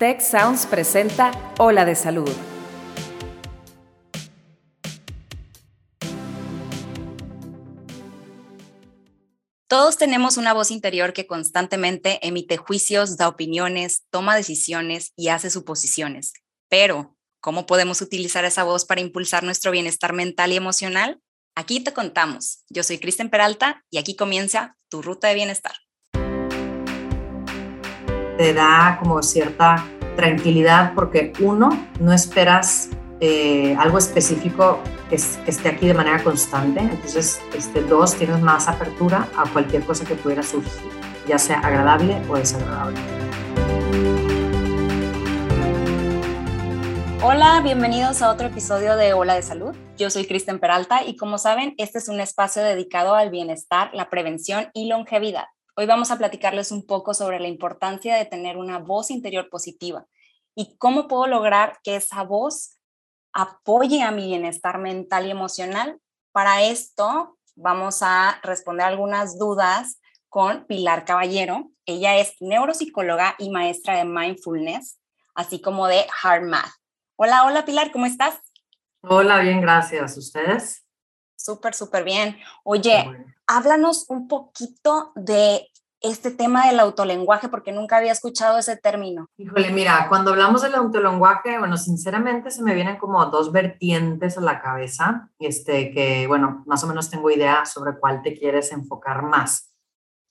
Tech Sounds presenta Ola de Salud. Todos tenemos una voz interior que constantemente emite juicios, da opiniones, toma decisiones y hace suposiciones. Pero, ¿cómo podemos utilizar esa voz para impulsar nuestro bienestar mental y emocional? Aquí te contamos. Yo soy Kristen Peralta y aquí comienza tu ruta de bienestar. Te da como cierta tranquilidad porque uno, no esperas eh, algo específico que, esté aquí de manera constante. Entonces, este, dos, tienes más apertura a cualquier cosa que pudiera surgir, ya sea agradable o desagradable. Hola, bienvenidos a otro episodio de Hola de Salud. Yo soy Kristen Peralta y como saben, este es un espacio dedicado al bienestar, la prevención y longevidad. Hoy vamos a platicarles un poco sobre la importancia de tener una voz interior positiva y cómo puedo lograr que esa voz apoye a mi bienestar mental y emocional. Para esto vamos a responder algunas dudas con Pilar Caballero. Ella es neuropsicóloga y maestra de mindfulness, así como de hard math. Hola, hola Pilar, ¿cómo estás? Hola, bien, gracias. ¿Ustedes? Súper, súper bien. Oye, háblanos un poquito de este tema del autolenguaje, porque nunca había escuchado ese término. Híjole, mira, cuando hablamos del autolenguaje, bueno, sinceramente se me vienen como dos vertientes a la cabeza, este, que, bueno, más o menos tengo idea sobre cuál te quieres enfocar más.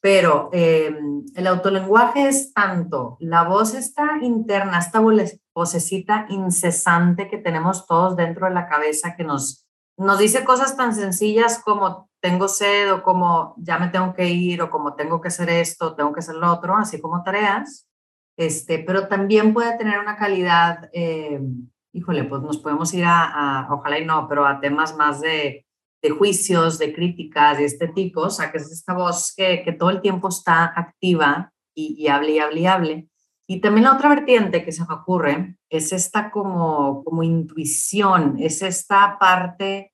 Pero em, el autolenguaje es tanto la voz está interna, esta vocecita incesante que tenemos todos dentro de la cabeza que nos, nos dice cosas tan sencillas como tengo sed o como ya me tengo que ir o como tengo que hacer esto, tengo que hacer lo otro, así como tareas. Este, pero también puede tener una calidad, em, híjole, pues nos podemos ir a, a, ojalá y no, pero a temas más de de juicios, de críticas de este tipo, o sea, que es esta voz que, que todo el tiempo está activa y, y, hable y hable y hable. Y también la otra vertiente que se me ocurre es esta como, como intuición, es esta parte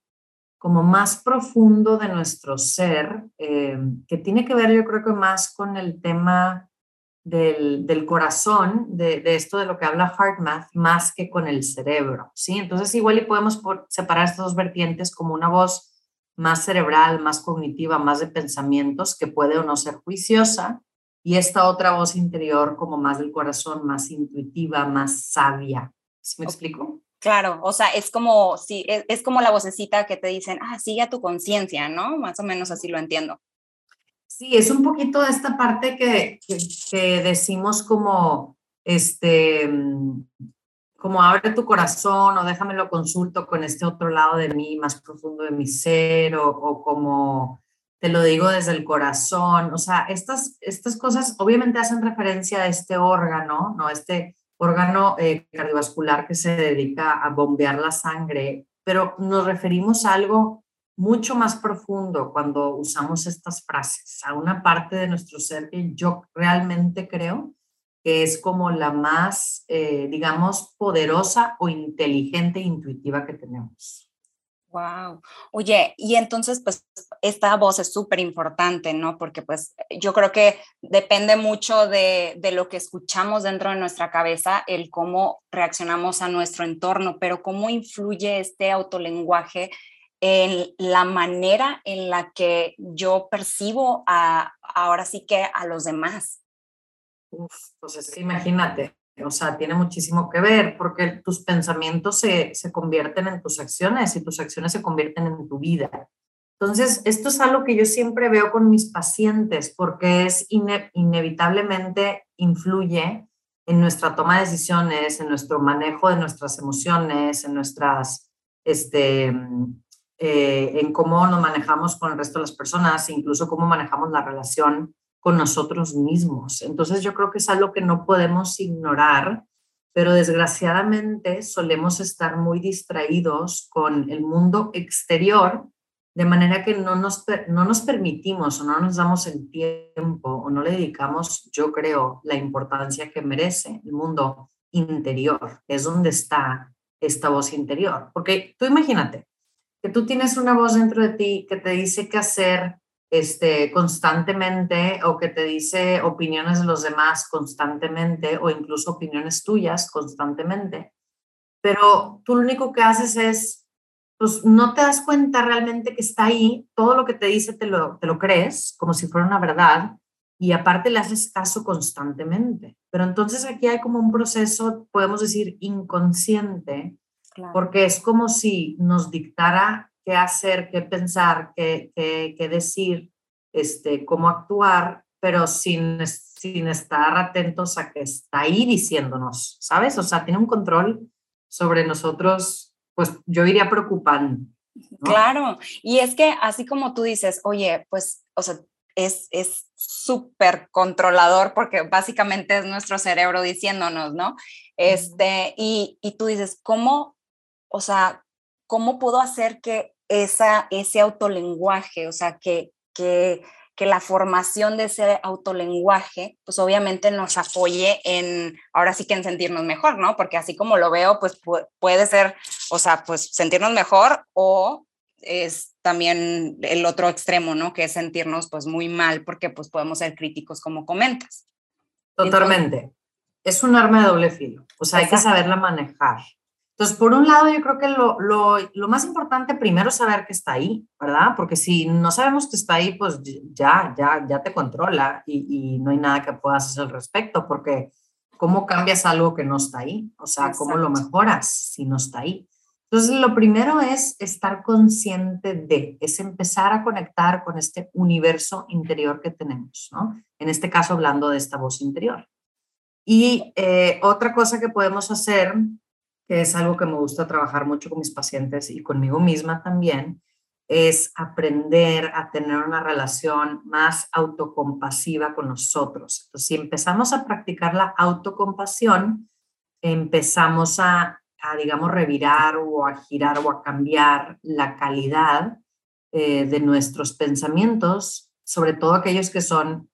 como más profundo de nuestro ser, eh, que tiene que ver yo creo que más con el tema del, del corazón, de, esto de lo que habla HeartMath, más que con el cerebro, ¿sí? Entonces igual y podemos separar estas dos vertientes como una voz más cerebral, más cognitiva, más de pensamientos, que puede o no ser juiciosa, y esta otra voz interior como más del corazón, más intuitiva, más sabia. ¿Sí me explico? Claro, o sea, es como, sí, es, es como la vocecita que te dicen, ah, sigue a tu conciencia, ¿no? Más o menos así lo entiendo. Sí, es un poquito de esta parte que, que, que decimos como, este, como abre tu corazón o déjame lo consulto con este otro lado de mí, más profundo de mi ser, o, como te lo digo desde el corazón. O sea, estas, estas cosas obviamente hacen referencia a este órgano, ¿no? Este órgano eh, cardiovascular que se dedica a bombear la sangre, pero nos referimos a algo mucho más profundo cuando usamos estas frases, a una parte de nuestro ser que yo realmente creo que es como la más, eh, digamos, poderosa o inteligente e intuitiva que tenemos. Wow. Oye, y entonces, pues, esta voz es súper importante, ¿no? Porque, pues, yo creo que depende mucho de, de, lo que escuchamos dentro de nuestra cabeza, el cómo reaccionamos a nuestro entorno, pero cómo influye este autolenguaje en la manera en la que yo percibo a, ahora sí que a los demás. Uf, pues imagínate, o sea, tiene muchísimo que ver porque tus pensamientos se, se convierten en tus acciones y tus acciones se convierten en tu vida. Entonces, esto es algo que yo siempre veo con mis pacientes porque es ine inevitablemente influye en nuestra toma de decisiones, en nuestro manejo de nuestras emociones, en nuestras, este, eh, en cómo nos manejamos con el resto de las personas, incluso cómo manejamos la relación con nosotros mismos. Entonces yo creo que es algo que no podemos ignorar, pero desgraciadamente solemos estar muy distraídos con el mundo exterior, de manera que no nos, no nos permitimos o no nos damos el tiempo o no le dedicamos, yo creo, la importancia que merece el mundo interior, es donde está esta voz interior. Porque tú imagínate que tú tienes una voz dentro de ti que te dice qué hacer, este, constantemente o que te dice opiniones de los demás constantemente o incluso opiniones tuyas constantemente, pero tú lo único que haces es, pues no te das cuenta realmente que está ahí, todo lo que te dice te lo, te lo crees como si fuera una verdad y aparte le haces caso constantemente. Pero entonces aquí hay como un proceso, podemos decir, inconsciente, porque es como si nos dictara qué hacer, qué pensar, qué, qué, decir, este, cómo actuar, pero sin, sin estar atentos a que está ahí diciéndonos, ¿sabes? O sea, tiene un control sobre nosotros, pues yo diría preocupante. Claro, y es que así como tú dices, oye, pues, o sea, es súper controlador porque básicamente es nuestro cerebro diciéndonos, ¿no? Este, y, y tú dices, ¿cómo, o sea, cómo puedo hacer que esa, ese autolenguaje, o sea, que, que, que la formación de ese autolenguaje, pues obviamente nos apoye en, ahora sí que en sentirnos mejor, ¿no? Porque así como lo veo, pues puede ser, o sea, pues sentirnos mejor o es también el otro extremo, ¿no? Que es sentirnos pues muy mal porque pues podemos ser críticos como comentas. Totalmente. es un arma de doble filo, o sea, hay que saberla manejar. Entonces, por un lado, yo creo que lo, lo, lo, más importante primero es saber que está ahí, ¿verdad? Porque si no sabemos que está ahí, pues ya, ya, ya te controla y, y no hay nada que puedas hacer al respecto, porque ¿cómo cambias algo que no está ahí? O sea, ¿cómo lo mejoras si no está ahí? Entonces, lo primero es estar consciente de, es empezar a conectar con este universo interior que tenemos, ¿no? En este caso, hablando de esta voz interior. Y eh, otra cosa que podemos hacer que es algo que me gusta trabajar mucho con mis pacientes y conmigo misma también, es aprender a tener una relación más autocompasiva con nosotros. Entonces, si empezamos a practicar la autocompasión, empezamos a, digamos, revirar o a girar o a cambiar la calidad eh, de nuestros pensamientos, sobre todo aquellos que son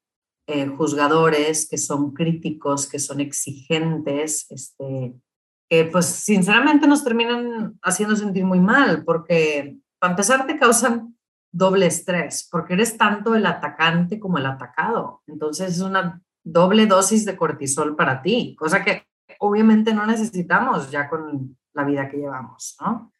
eh, juzgadores, que son críticos, que son exigentes, este, pues sinceramente nos terminan haciendo sentir muy mal, porque para empezar te causan doble estrés, porque eres tanto el atacante como el atacado. Entonces es una doble dosis de cortisol para ti, cosa que obviamente no necesitamos ya con la vida que llevamos, ¿no?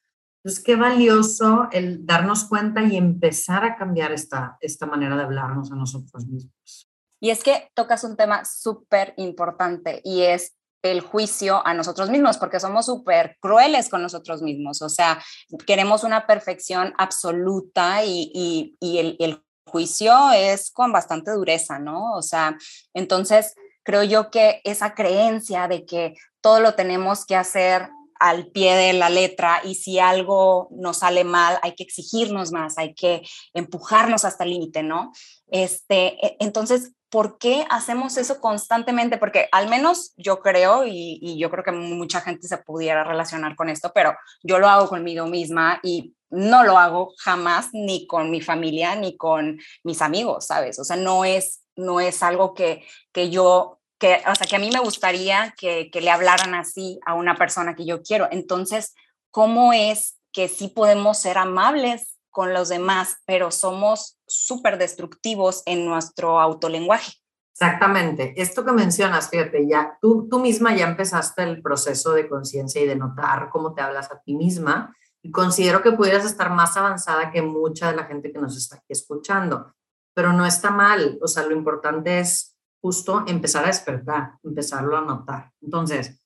Entonces, qué valioso el darnos cuenta y empezar a cambiar esta, esta manera de hablarnos a nosotros mismos. Y es que tocas un tema súper importante y es el juicio a nosotros mismos, porque somos súper crueles con nosotros mismos, o sea, queremos una perfección absoluta y, el, el, juicio es con bastante dureza, ¿no? O sea, entonces creo yo que esa creencia de que todo lo tenemos que hacer al pie de la letra y si algo nos sale mal hay que exigirnos más, hay que empujarnos hasta el límite, ¿no? Este, e, entonces ¿por qué hacemos eso constantemente? Porque al menos yo creo, y, yo creo que mucha gente se pudiera relacionar con esto, pero yo lo hago conmigo misma y no lo hago jamás ni con mi familia ni con mis amigos, ¿sabes? O sea, no es, no es algo que, que yo, que, o sea, que a mí me gustaría que, que le hablaran así a una persona que yo quiero. Entonces, ¿cómo es que sí podemos ser amables con los demás, pero somos súper destructivos en nuestro autolenguaje. Exactamente. Esto que mencionas, fíjate, ya tú, tú misma ya empezaste el proceso de conciencia y de notar cómo te hablas a ti misma y considero que pudieras estar más avanzada que mucha de la gente que nos está aquí escuchando, pero no está mal. O sea, lo importante es justo empezar a despertar, empezarlo a notar. Entonces,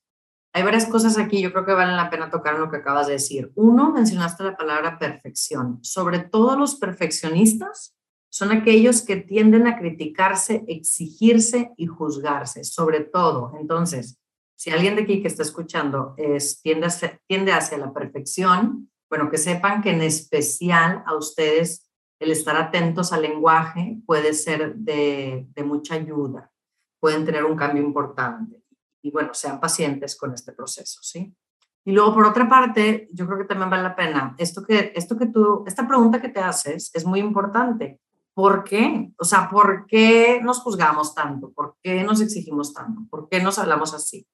hay varias cosas aquí, yo creo que valen la pena tocar en lo que acabas de decir. Uno, mencionaste la palabra perfección. Sobre todo los perfeccionistas son aquellos que tienden a criticarse, exigirse y juzgarse, sobre todo. Entonces, si alguien de aquí que está escuchando es, tiende, hacia, la perfección, bueno, que sepan que en especial a ustedes el estar atentos al lenguaje puede ser de, de mucha ayuda, pueden tener un cambio importante y bueno, sean pacientes con este proceso, ¿sí? Y luego, por otra parte, yo creo que también vale la pena, esto que, esto que tú, esta pregunta que te haces es muy importante. ¿Por qué? O sea, ¿por qué nos juzgamos tanto? ¿Por qué nos exigimos tanto? ¿Por qué nos hablamos así?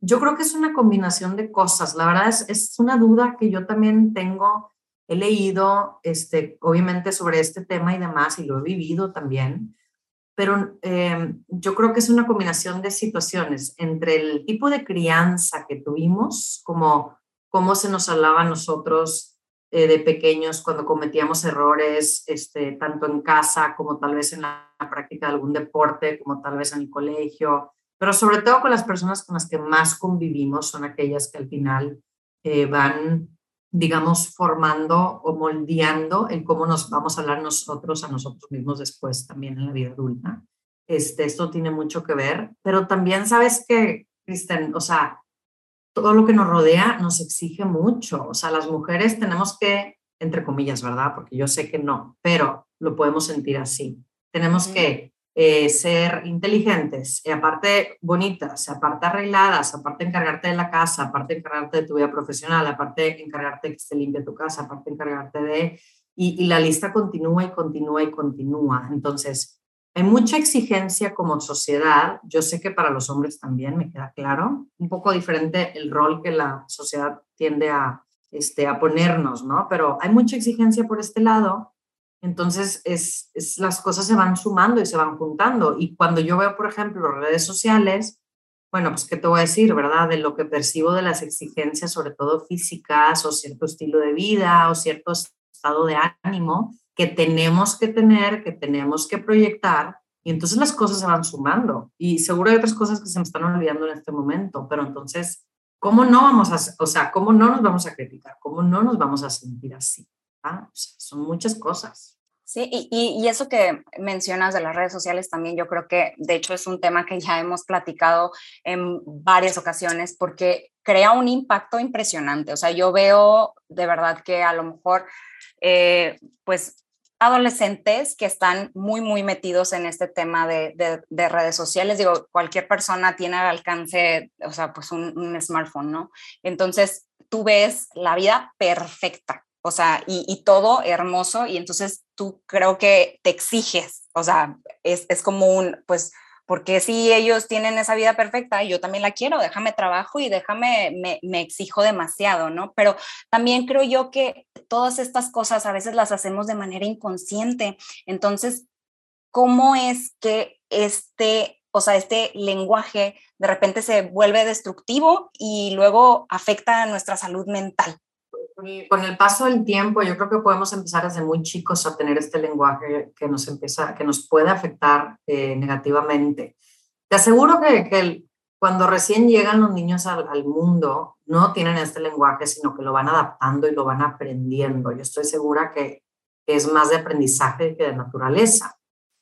Yo creo que es una combinación de cosas. La verdad es, es una duda que yo también tengo he leído, este, obviamente, sobre este tema y demás, y lo he vivido también, pero em, yo creo que es una combinación de situaciones entre el tipo de crianza que tuvimos, como cómo se nos hablaba a nosotros eh, de pequeños cuando cometíamos errores, este, tanto en casa como tal vez en la práctica de algún deporte, como tal vez en el colegio, pero sobre todo con las personas con las que más convivimos son aquellas que al final eh, van digamos, formando o moldeando en cómo nos vamos a hablar nosotros a nosotros mismos después también en la vida adulta. Este, esto tiene mucho que ver, pero también sabes que, Kristen, o sea, todo lo que nos rodea nos exige mucho. O sea, las mujeres tenemos que, entre comillas, ¿verdad? Porque yo sé que no, pero lo podemos sentir así. Tenemos que eh, ser inteligentes, y aparte bonitas, aparte arregladas, aparte encargarte de la casa, aparte encargarte de tu vida profesional, aparte encargarte que esté limpia tu casa, aparte encargarte de... Y, y la lista continúa y continúa y continúa. Entonces, hay mucha exigencia como sociedad. Yo sé que para los hombres también, me queda claro, un poco diferente el rol que la sociedad tiende a, este, a ponernos, ¿no? Pero hay mucha exigencia por este lado entonces, es, las cosas se van sumando y se van juntando. Y cuando yo veo, por ejemplo, redes sociales, bueno, pues, ¿qué te voy a decir, verdad? De lo que percibo de las exigencias, sobre todo físicas, o cierto estilo de vida, o cierto estado de ánimo que tenemos que tener, que tenemos que proyectar. Y entonces las cosas se van sumando. Y seguro hay otras cosas que se me están olvidando en este momento, pero entonces, ¿cómo no vamos a, o sea, cómo no nos vamos a criticar? ¿Cómo no nos vamos a sentir así? Ah, son muchas cosas. Sí, y, y, eso que mencionas de las redes sociales también, yo creo que de hecho es un tema que ya hemos platicado en varias ocasiones porque crea un impacto impresionante. O sea, yo veo de verdad que a lo mejor, eh, pues, adolescentes que están muy, muy metidos en este tema de, de, redes sociales. Digo, cualquier persona tiene al alcance, o sea, pues un, un smartphone, ¿no? Entonces, tú ves la vida perfecta o sea, y, todo hermoso, y entonces tú creo que te exiges, o sea, es, es como un, pues, porque si ellos tienen esa vida perfecta, yo también la quiero, déjame trabajo y déjame, me, me, exijo demasiado, ¿no? Pero también creo yo que todas estas cosas a veces las hacemos de manera inconsciente. Entonces, ¿cómo es que este, o sea, este lenguaje de repente se vuelve destructivo y luego afecta a nuestra salud mental? Con el paso del tiempo, yo creo que podemos empezar desde muy chicos a tener este lenguaje que nos empieza, que nos puede afectar eh, negativamente. Te aseguro que, cuando recién llegan los niños al, al, mundo, no tienen este lenguaje, sino que lo van adaptando y lo van aprendiendo. Yo estoy segura que es más de aprendizaje que de naturaleza.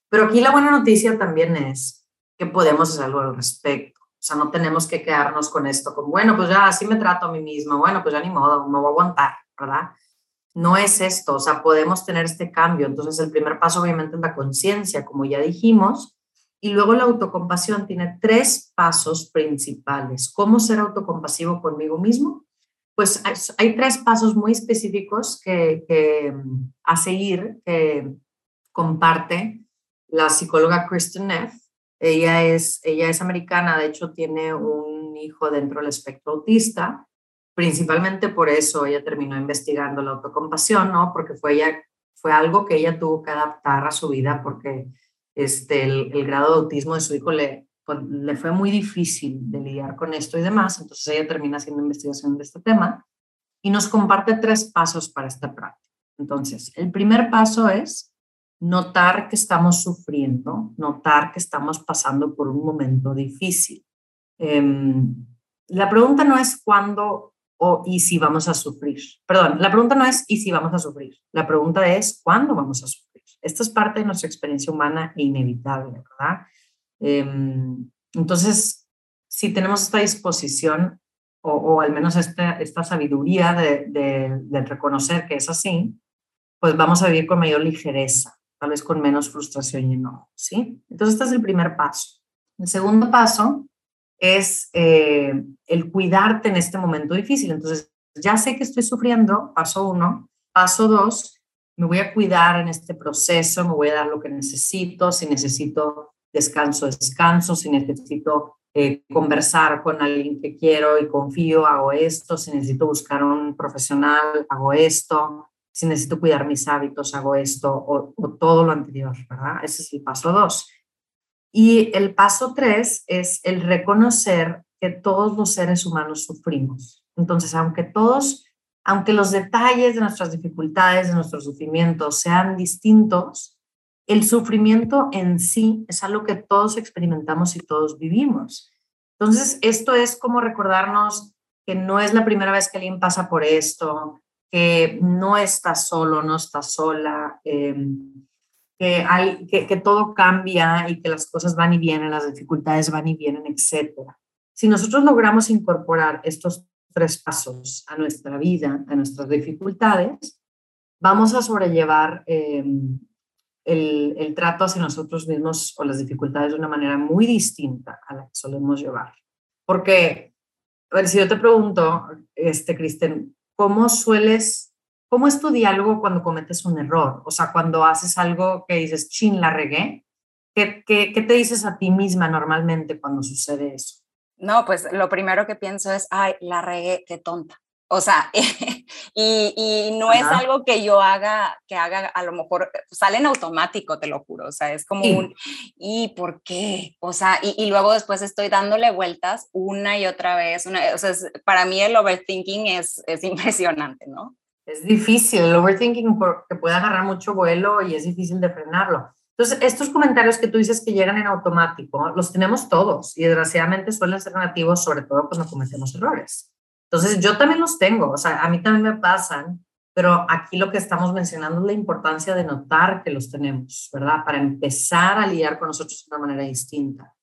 Pero aquí la buena noticia también es que podemos hacer algo al respecto. O sea, no tenemos que quedarnos con esto, como, bueno, pues ya así me trato a mí mismo, bueno, pues ya ni modo, me voy a aguantar, ¿verdad? No es esto, o sea, podemos tener este cambio. Entonces, el primer paso obviamente es la conciencia, como ya dijimos, y luego la autocompasión tiene tres pasos principales. ¿Cómo ser autocompasivo conmigo mismo? Pues hay, tres pasos muy específicos que, que a seguir que comparte la psicóloga Kristen Neff ella es, ella es americana, de hecho tiene un hijo dentro del espectro autista. Principalmente por eso ella terminó investigando la autocompasión, ¿no? Porque fue, ella, fue algo que ella tuvo que adaptar a su vida porque este, el, grado de autismo de su hijo le, le fue muy difícil de lidiar con esto y demás. Entonces ella termina haciendo investigación de este tema y nos comparte tres pasos para esta práctica. Entonces, el primer paso es notar que estamos sufriendo, notar que estamos pasando por un momento difícil. Em, la pregunta no es cuándo o y si vamos a sufrir. Perdón, la pregunta no es y si vamos a sufrir. La pregunta es cuándo vamos a sufrir. Esto es parte de nuestra experiencia humana e inevitable, ¿verdad? Em, entonces, si tenemos esta disposición o, al menos esta, esta sabiduría de reconocer que es así, pues vamos a vivir con mayor ligereza tal vez con menos frustración y enojo, ¿sí? Entonces, este es el primer paso. El segundo paso es eh, el cuidarte en este momento difícil. Entonces, ya sé que estoy sufriendo, paso uno. Paso dos, me voy a cuidar en este proceso, me voy a dar lo que necesito, si necesito descanso, descanso, si necesito eh, conversar con alguien que quiero y confío, hago esto, si necesito buscar un profesional, hago esto, si necesito cuidar mis hábitos, hago esto o, todo lo anterior, ¿verdad? Ese es el paso dos. Y el paso tres es el reconocer que todos los seres humanos sufrimos. Entonces, aunque todos, aunque los detalles de nuestras dificultades, de nuestros sufrimientos sean distintos, el sufrimiento en sí es algo que todos experimentamos y todos vivimos. Entonces, esto es como recordarnos que no es la primera vez que alguien pasa por esto, que no está solo, no está sola, em, que, hay, que, todo cambia y que las cosas van y vienen, las dificultades van y vienen, etc. Si nosotros logramos incorporar estos tres pasos a nuestra vida, a nuestras dificultades, vamos a sobrellevar em, el, el, trato hacia nosotros mismos o las dificultades de una manera muy distinta a la que solemos llevar. Porque, a ver, si yo te pregunto, este, Kristen, ¿cómo sueles, cómo es tu diálogo cuando cometes un error? O sea, cuando haces algo que dices, chin, la regué, ¿qué, qué, te dices a ti misma normalmente cuando sucede eso? No, pues lo primero que pienso es, ay, la regué, qué tonta. O sea, y, y, no Ajá. es algo que yo haga, que haga, a lo mejor sale en automático, te lo juro. O sea, es como sí. un, ¿y por qué? O sea, y, y, luego después estoy dándole vueltas una y otra vez. Una, o sea, es, para mí el overthinking es, es impresionante, ¿no? Es difícil, el overthinking porque puede agarrar mucho vuelo y es difícil de frenarlo. Entonces, estos comentarios que tú dices que llegan en automático, los tenemos todos y desgraciadamente suelen ser negativos, sobre todo cuando cometemos errores. Entonces, yo también los tengo, o sea, a mí también me pasan, pero aquí lo que estamos mencionando es la importancia de notar que los tenemos, ¿verdad? Para empezar a lidiar con nosotros de una manera distinta.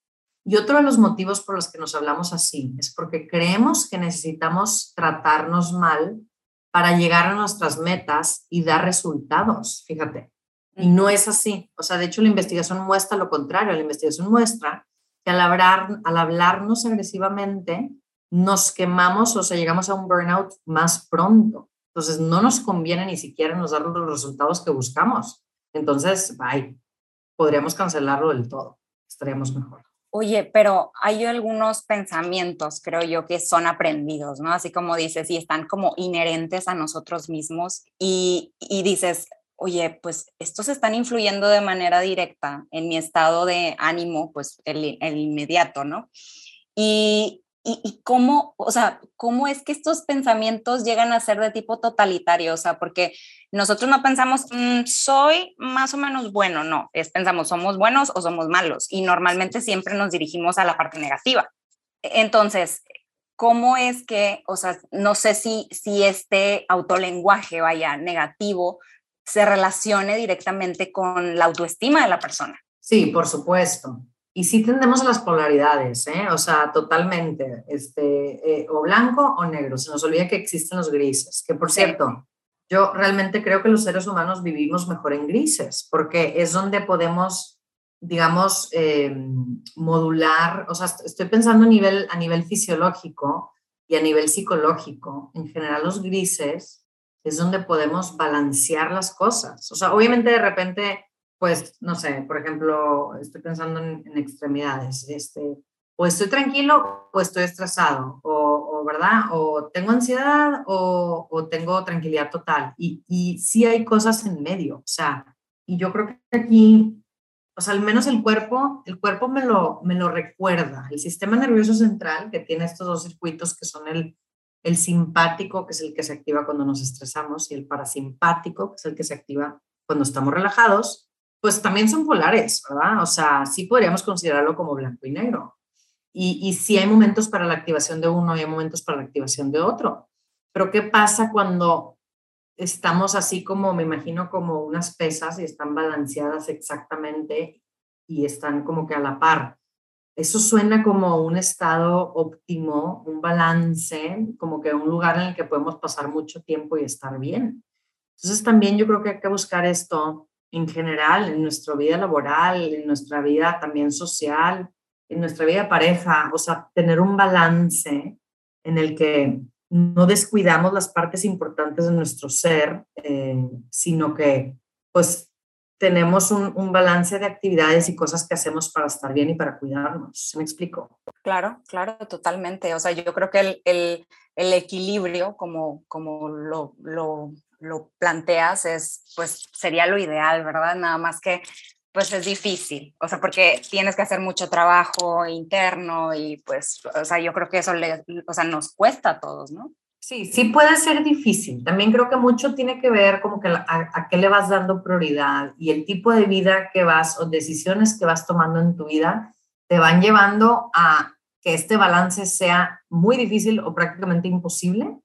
Y otro de los motivos por los que nos hablamos así es porque creemos que necesitamos tratarnos mal para llegar a nuestras metas y dar resultados, fíjate. Y no es así. O sea, de hecho, la investigación muestra lo contrario. La investigación muestra que al, hablar, al hablarnos agresivamente, nos quemamos o sea, llegamos a un burnout más pronto. Entonces, no nos conviene ni siquiera nos dar los resultados que buscamos. Entonces, bye. Podríamos cancelarlo del todo. Estaríamos mejor. Oye, pero hay algunos pensamientos, creo yo, que son aprendidos, ¿no? Así como dices, y están como inherentes a nosotros mismos y, y dices, oye, pues estos están influyendo de manera directa en mi estado de ánimo, pues el, el inmediato, ¿no? Y, y, y, cómo, o sea, cómo es que estos pensamientos llegan a ser de tipo totalitario, o sea, porque nosotros no pensamos, mmm, soy más o menos bueno, no, es pensamos, somos buenos o somos malos, y normalmente siempre nos dirigimos a la parte negativa. Entonces, ¿cómo es que, o sea, no sé si, si este autolenguaje, vaya, negativo, se relacione directamente con la autoestima de la persona? Sí, por supuesto. Y sí tendemos a las polaridades, ¿eh? o sea, totalmente, este, eh, o blanco o negro. Se nos olvida que existen los grises, que por cierto, yo realmente creo que los seres humanos vivimos mejor en grises, porque es donde podemos, digamos, eh, modular, o sea, estoy pensando a nivel, a nivel fisiológico y a nivel psicológico. En general, los grises es donde podemos balancear las cosas. O sea, obviamente de repente pues, no sé, por ejemplo, estoy pensando en, en extremidades, este, o estoy tranquilo o estoy estresado, o, o ¿verdad? O tengo ansiedad o, o tengo tranquilidad total. Y, y sí hay cosas en medio, o sea, y yo creo que aquí, o sea, al menos el cuerpo, el cuerpo me lo, me lo recuerda. El sistema nervioso central, que tiene estos dos circuitos que son el, el simpático, que es el que se activa cuando nos estresamos, y el parasimpático, que es el que se activa cuando estamos relajados, pues también son polares, ¿verdad? O sea, sí podríamos considerarlo como blanco y negro. Y, y sí hay momentos para la activación de uno hay momentos para la activación de otro. Pero ¿qué pasa cuando estamos así como, me imagino, como unas pesas y están balanceadas exactamente y están como que a la par? Eso suena como un estado óptimo, un balance, como que un lugar en el que podemos pasar mucho tiempo y estar bien. Entonces también yo creo que hay que buscar esto en general, en nuestra vida laboral, en nuestra vida también social, en nuestra vida pareja, o sea, tener un balance en el que no descuidamos las partes importantes de nuestro ser, eh, sino que pues tenemos un, un, balance de actividades y cosas que hacemos para estar bien y para cuidarnos. ¿Me explico? Claro, claro, totalmente. O sea, yo creo que el, el, el equilibrio, como, como lo, lo lo planteas es, pues sería lo ideal, ¿verdad? Nada más que pues es difícil, o sea, porque tienes que hacer mucho trabajo interno y pues, o sea, yo creo que eso le, o sea, nos cuesta a todos, ¿no? Sí, sí puede ser difícil. También creo que mucho tiene que ver como que a, a, qué le vas dando prioridad y el tipo de vida que vas o decisiones que vas tomando en tu vida te van llevando a que este balance sea muy difícil o prácticamente imposible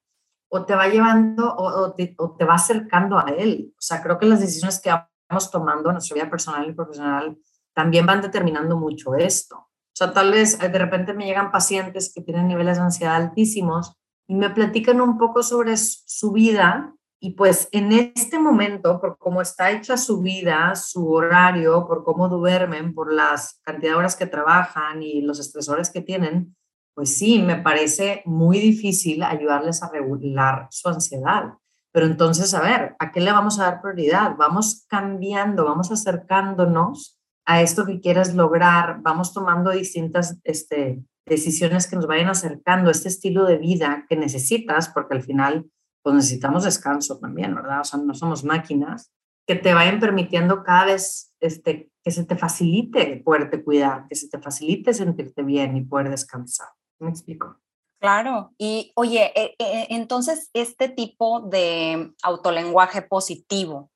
o te va llevando o, te, o te va acercando a él. O sea, creo que las decisiones que vamos tomando en nuestra vida personal y profesional también van determinando mucho esto. O sea, tal vez eh, de repente me llegan pacientes que tienen niveles de ansiedad altísimos y me platican un poco sobre su vida y pues en este momento, por cómo está hecha su vida, su horario, por cómo duermen, por las cantidad de horas que trabajan y los estresores que tienen, pues sí, me parece muy difícil ayudarles a regular su ansiedad. Pero entonces, a ver, ¿a qué le vamos a dar prioridad? Vamos cambiando, vamos acercándonos a esto que quieres lograr, vamos tomando distintas este, decisiones que nos vayan acercando a este estilo de vida que necesitas, porque al final pues necesitamos descanso también, ¿verdad? O sea, no somos máquinas, que te vayan permitiendo cada vez este, que se te facilite poderte cuidar, que se te facilite sentirte bien y poder descansar. ¿Me explico? Claro, y oye, eh, eh, entonces este tipo de autolenguaje positivo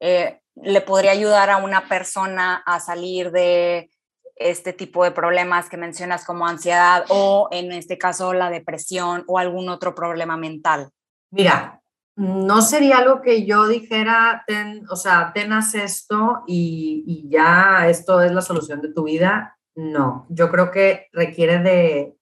eh, le podría ayudar a una persona a salir de este tipo de problemas que mencionas como ansiedad o en este caso la depresión o algún otro problema mental? Mira, no sería algo que yo dijera, ten, o sea, tenas esto y, ya esto es la solución de tu vida. No, yo creo que requiere de,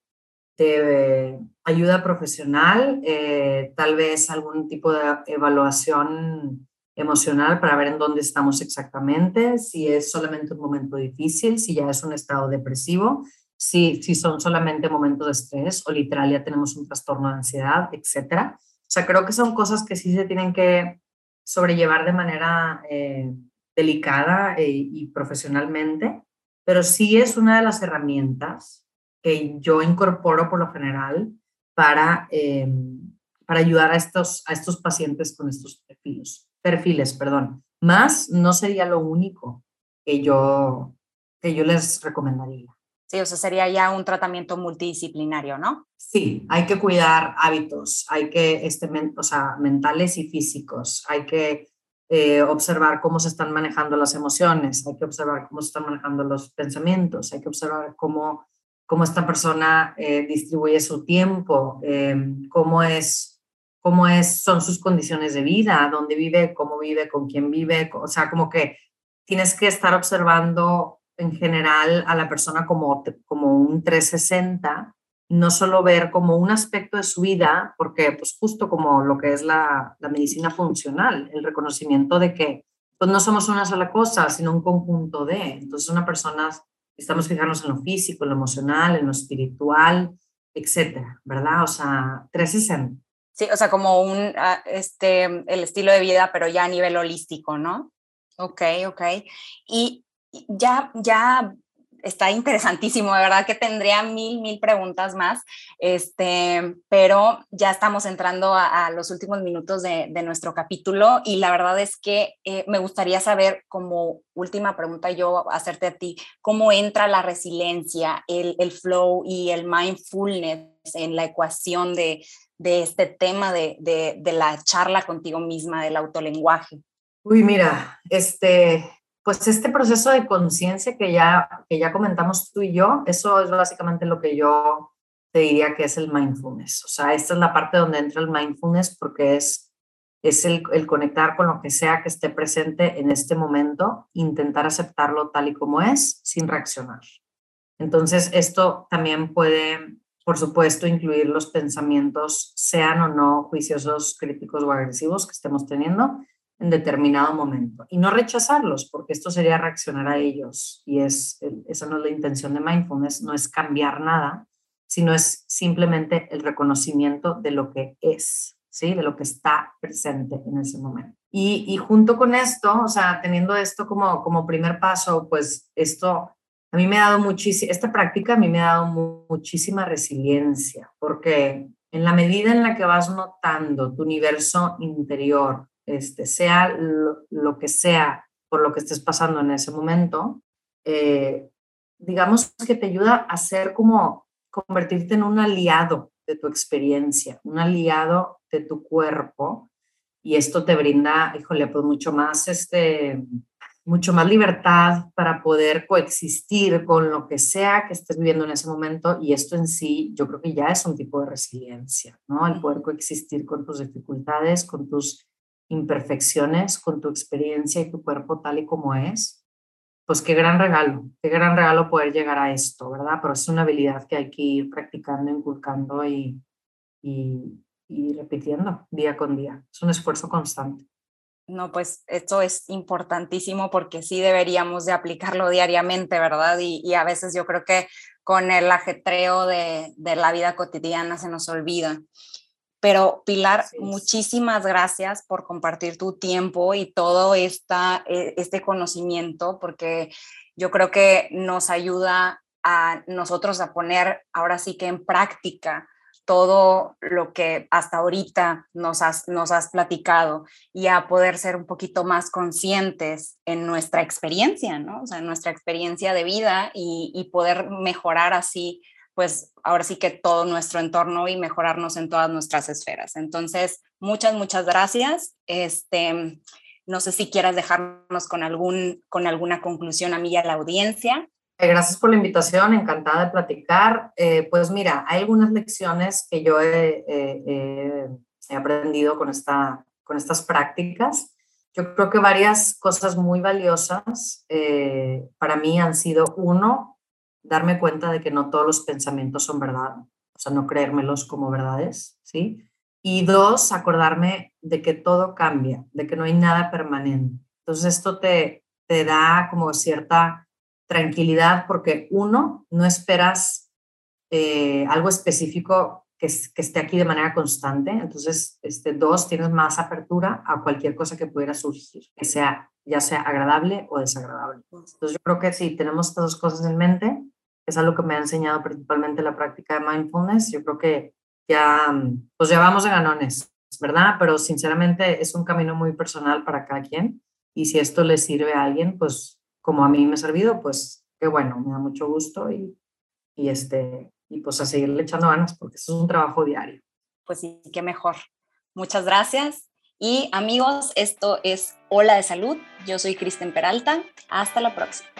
ayuda profesional, eh, tal vez algún tipo de evaluación emocional para ver en dónde estamos exactamente, si es solamente un momento difícil, si ya es un estado depresivo, si, si son solamente momentos de estrés o literal ya tenemos un trastorno de ansiedad, etcétera. O sea, creo que son cosas que sí se tienen que sobrellevar de manera eh, delicada eh, y profesionalmente, pero sí es una de las herramientas que yo incorporo por lo general para, eh, para ayudar a estos, a estos pacientes con estos perfiles, perfiles, perdón. Más no sería lo único que yo, que yo les recomendaría. Sí, o sea, sería ya un tratamiento multidisciplinario, ¿no? Sí, hay que cuidar hábitos, hay que, este, o sea, mentales y físicos, hay que eh, observar cómo se están manejando las emociones, hay que observar cómo se están manejando los pensamientos, hay que observar cómo, cómo esta persona eh, distribuye su tiempo, eh, cómo es cómo es, son sus condiciones de vida, dónde vive, cómo vive, con quién vive, o sea, como que tienes que estar observando en general a la persona como, como un 360, no solo ver como un aspecto de su vida, porque pues justo como lo que es la, la medicina funcional, el reconocimiento de que pues no somos una sola cosa, sino un conjunto de. Entonces una persona, estamos fijarnos en lo físico, en lo emocional, en lo espiritual, etcétera, ¿verdad? O sea, 360. Sí, o sea, como un, ah, este, el estilo de vida, pero ya a nivel holístico, ¿no? Ok, ok. Y ya, ya está interesantísimo, de verdad que tendría mil, mil preguntas más, este, pero ya estamos entrando a, los últimos minutos de, nuestro capítulo y la verdad es que eh, me gustaría saber como última pregunta yo hacerte a ti, cómo entra la resiliencia, el, el flow y el mindfulness en la ecuación de, de este tema de, de, de la charla contigo misma, del autolenguaje. Uy, mira, este, pues este proceso de conciencia que ya, que ya comentamos tú y yo, eso es básicamente lo que yo te diría que es el mindfulness. O sea, esta es la parte donde entra el mindfulness porque es, es el, el conectar con lo que sea que esté presente en este momento, intentar aceptarlo tal y como es, sin reaccionar. Entonces, esto también puede, por supuesto, incluir los pensamientos, sean o no juiciosos, críticos o agresivos que estemos teniendo, en determinado momento y no rechazarlos, porque esto sería reaccionar a ellos y es, esa no es la intención de mindfulness, no es cambiar nada, sino es simplemente el reconocimiento de lo que es, ¿sí? De lo que está presente en ese momento. Y, y junto con esto, o sea, teniendo esto como, como primer paso, pues esto a mí me ha dado muchísima, esta práctica a mí me ha dado muchísima resiliencia, porque en la medida en la que vas notando tu universo interior, este, sea lo, que sea por lo que estés pasando en ese momento, eh, digamos que te ayuda a ser como convertirte en un aliado de tu experiencia, un aliado de tu cuerpo y esto te brinda, híjole, pues mucho más, este, mucho más libertad para poder coexistir con lo que sea que estés viviendo en ese momento y esto en sí yo creo que ya es un tipo de resiliencia, ¿no? El poder coexistir con tus dificultades, con tus imperfecciones, con tu experiencia y tu cuerpo tal y como es, pues qué gran regalo, qué gran regalo poder llegar a esto, ¿verdad? Pero es una habilidad que hay que ir practicando, inculcando y, y, y repitiendo día con día. Es un esfuerzo constante. No, pues esto es importantísimo porque sí deberíamos de aplicarlo diariamente, ¿verdad? Y, a veces yo creo que con el ajetreo de, de, la vida cotidiana se nos olvida. Pero Pilar, muchísimas gracias por compartir tu tiempo y todo esta, e, este conocimiento, porque yo creo que nos ayuda a nosotros a poner ahora sí que en práctica todo lo que hasta ahorita nos has, nos has platicado y a poder ser un poquito más conscientes en nuestra experiencia, ¿no? O sea, en nuestra experiencia de vida y, y poder mejorar así pues ahora sí que todo nuestro entorno y mejorarnos en todas nuestras esferas. Entonces, muchas, muchas gracias. Este, no sé si quieras dejarnos con, algún, con alguna conclusión a mí y a la audiencia. Eh, gracias por la invitación, encantada de platicar. Eh, pues mira, hay algunas lecciones que yo he, he aprendido con, esta, con estas prácticas. Yo creo que varias cosas muy valiosas eh, para mí han sido, uno, darme cuenta de que no todos los pensamientos son verdad, o sea, no creérmelos como verdades, ¿sí? Y dos, acordarme de que todo cambia, de que no hay nada permanente. Entonces esto te, te da como cierta tranquilidad porque uno, no esperas eh, algo específico que, que, esté aquí de manera constante. Entonces, este, dos, tienes más apertura a cualquier cosa que pudiera surgir, que sea ya sea agradable o desagradable. Entonces, yo creo que si tenemos estas dos cosas en mente, es algo que me ha enseñado principalmente la práctica de mindfulness. Yo creo que ya, pues ya vamos de ganones, ¿verdad? Pero sinceramente es un camino muy personal para cada quien. Y si esto le sirve a alguien, pues como a mí me ha servido, pues qué bueno, me da mucho gusto y, y, este, y pues a seguirle echando ganas porque es un trabajo diario. Pues sí, qué mejor. Muchas gracias. Y amigos, esto es Hola de Salud. Yo soy Kristen Peralta. Hasta la próxima.